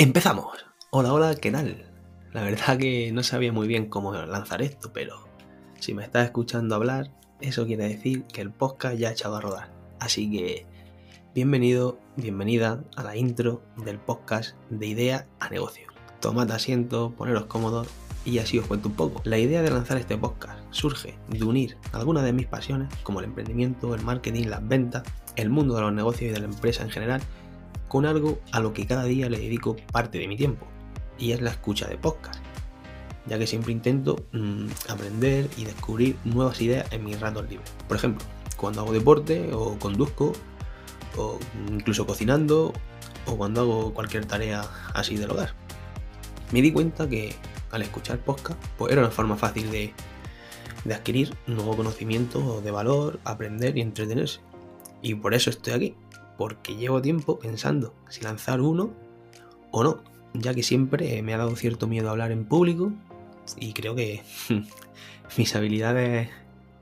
Empezamos. Hola, hola, ¿qué tal? La verdad que no sabía muy bien cómo lanzar esto, pero si me estás escuchando hablar, eso quiere decir que el podcast ya ha echado a rodar. Así que bienvenido, bienvenida a la intro del podcast de idea a negocio. Tomad asiento, poneros cómodos y así os cuento un poco. La idea de lanzar este podcast surge de unir algunas de mis pasiones, como el emprendimiento, el marketing, las ventas, el mundo de los negocios y de la empresa en general, con algo a lo que cada día le dedico parte de mi tiempo, y es la escucha de podcast, ya que siempre intento mmm, aprender y descubrir nuevas ideas en mis ratos libres. Por ejemplo, cuando hago deporte o conduzco, o incluso cocinando, o cuando hago cualquier tarea así del hogar. Me di cuenta que al escuchar podcast, pues era una forma fácil de, de adquirir nuevo conocimiento de valor, aprender y entretenerse. Y por eso estoy aquí, porque llevo tiempo pensando si lanzar uno o no, ya que siempre me ha dado cierto miedo hablar en público y creo que mis habilidades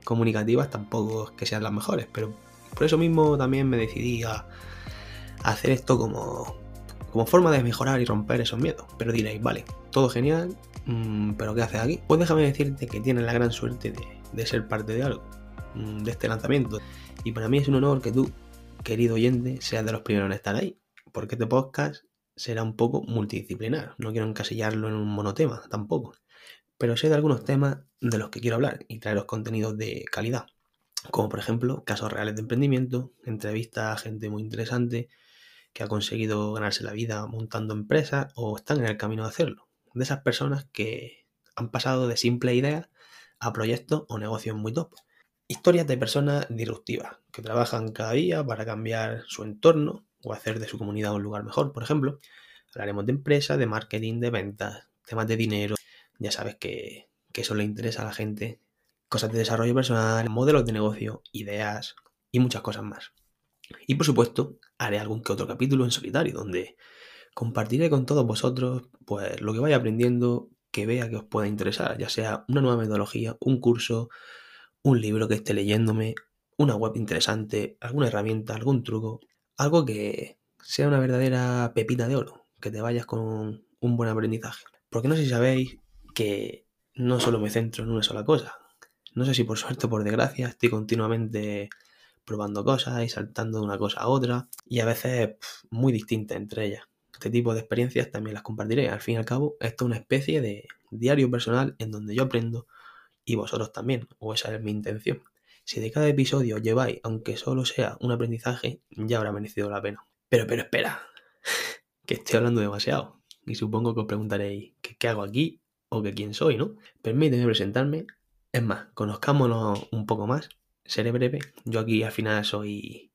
comunicativas tampoco es que sean las mejores, pero por eso mismo también me decidí a hacer esto como, como forma de mejorar y romper esos miedos. Pero diréis, vale, todo genial, mmm, pero ¿qué haces aquí? Pues déjame decirte que tienes la gran suerte de, de ser parte de algo, mmm, de este lanzamiento. Y para mí es un honor que tú querido oyente, seas de los primeros en estar ahí, porque este podcast será un poco multidisciplinar. No quiero encasillarlo en un monotema tampoco, pero sé de algunos temas de los que quiero hablar y traeros contenidos de calidad, como por ejemplo casos reales de emprendimiento, entrevistas a gente muy interesante que ha conseguido ganarse la vida montando empresas o están en el camino de hacerlo. De esas personas que han pasado de simple ideas a proyectos o negocios muy top. Historias de personas disruptivas que trabajan cada día para cambiar su entorno o hacer de su comunidad un lugar mejor, por ejemplo. Hablaremos de empresas, de marketing, de ventas, temas de dinero. Ya sabes que, que eso le interesa a la gente. Cosas de desarrollo personal, modelos de negocio, ideas y muchas cosas más. Y por supuesto, haré algún que otro capítulo en solitario donde compartiré con todos vosotros pues lo que vaya aprendiendo que vea que os pueda interesar, ya sea una nueva metodología, un curso, un libro que esté leyéndome, una web interesante, alguna herramienta, algún truco, algo que sea una verdadera pepita de oro, que te vayas con un buen aprendizaje. Porque no sé si sabéis que no solo me centro en una sola cosa. No sé si por suerte o por desgracia estoy continuamente probando cosas y saltando de una cosa a otra y a veces muy distintas entre ellas. Este tipo de experiencias también las compartiré. Al fin y al cabo, esto es una especie de diario personal en donde yo aprendo y vosotros también, o esa es mi intención. Si de cada episodio lleváis, aunque solo sea un aprendizaje, ya habrá merecido la pena. Pero, pero espera, que estoy hablando demasiado. Y supongo que os preguntaréis qué hago aquí o que quién soy, ¿no? Permíteme presentarme. Es más, conozcámonos un poco más. Seré breve. Yo aquí al final soy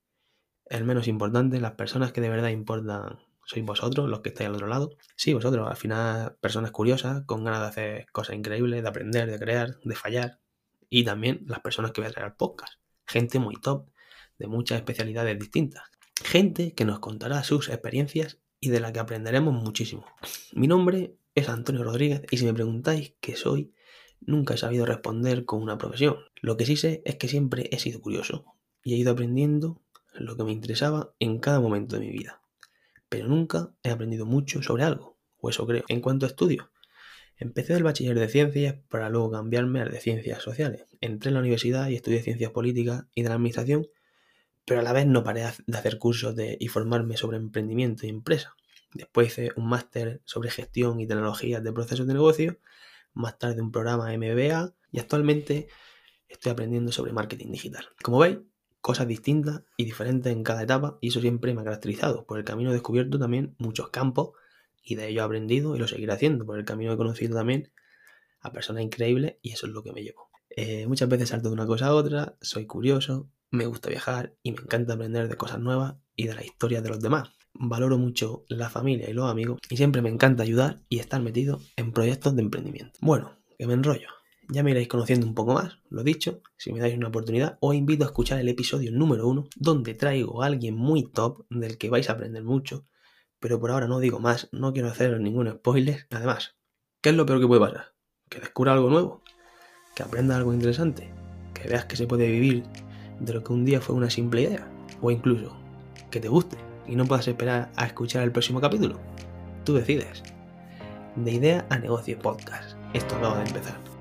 el menos importante. Las personas que de verdad importan sois vosotros, los que estáis al otro lado. Sí, vosotros, al final, personas curiosas, con ganas de hacer cosas increíbles, de aprender, de crear, de fallar. Y también las personas que voy a traer al podcast. Gente muy top, de muchas especialidades distintas. Gente que nos contará sus experiencias y de la que aprenderemos muchísimo. Mi nombre es Antonio Rodríguez y si me preguntáis qué soy, nunca he sabido responder con una profesión. Lo que sí sé es que siempre he sido curioso y he ido aprendiendo lo que me interesaba en cada momento de mi vida pero nunca he aprendido mucho sobre algo, o eso creo. En cuanto a estudio, empecé el bachiller de ciencias para luego cambiarme al de ciencias sociales. Entré en la universidad y estudié ciencias políticas y de la administración, pero a la vez no paré de hacer cursos de, y formarme sobre emprendimiento y empresa. Después hice un máster sobre gestión y tecnologías de procesos de negocio, más tarde un programa MBA y actualmente estoy aprendiendo sobre marketing digital. Como veis, cosas distintas y diferentes en cada etapa y eso siempre me ha caracterizado. Por el camino he descubierto también muchos campos y de ello he aprendido y lo seguiré haciendo. Por el camino he conocido también a personas increíbles y eso es lo que me llevo. Eh, muchas veces salto de una cosa a otra, soy curioso, me gusta viajar y me encanta aprender de cosas nuevas y de la historia de los demás. Valoro mucho la familia y los amigos y siempre me encanta ayudar y estar metido en proyectos de emprendimiento. Bueno, que me enrollo. Ya me iréis conociendo un poco más, lo dicho, si me dais una oportunidad, os invito a escuchar el episodio número uno, donde traigo a alguien muy top, del que vais a aprender mucho, pero por ahora no digo más, no quiero haceros ningún spoiler. Además, ¿qué es lo peor que puede pasar? Que descubra algo nuevo, que aprenda algo interesante, que veas que se puede vivir de lo que un día fue una simple idea, o incluso que te guste y no puedas esperar a escuchar el próximo capítulo. Tú decides. De idea a negocio podcast. Esto acaba de empezar.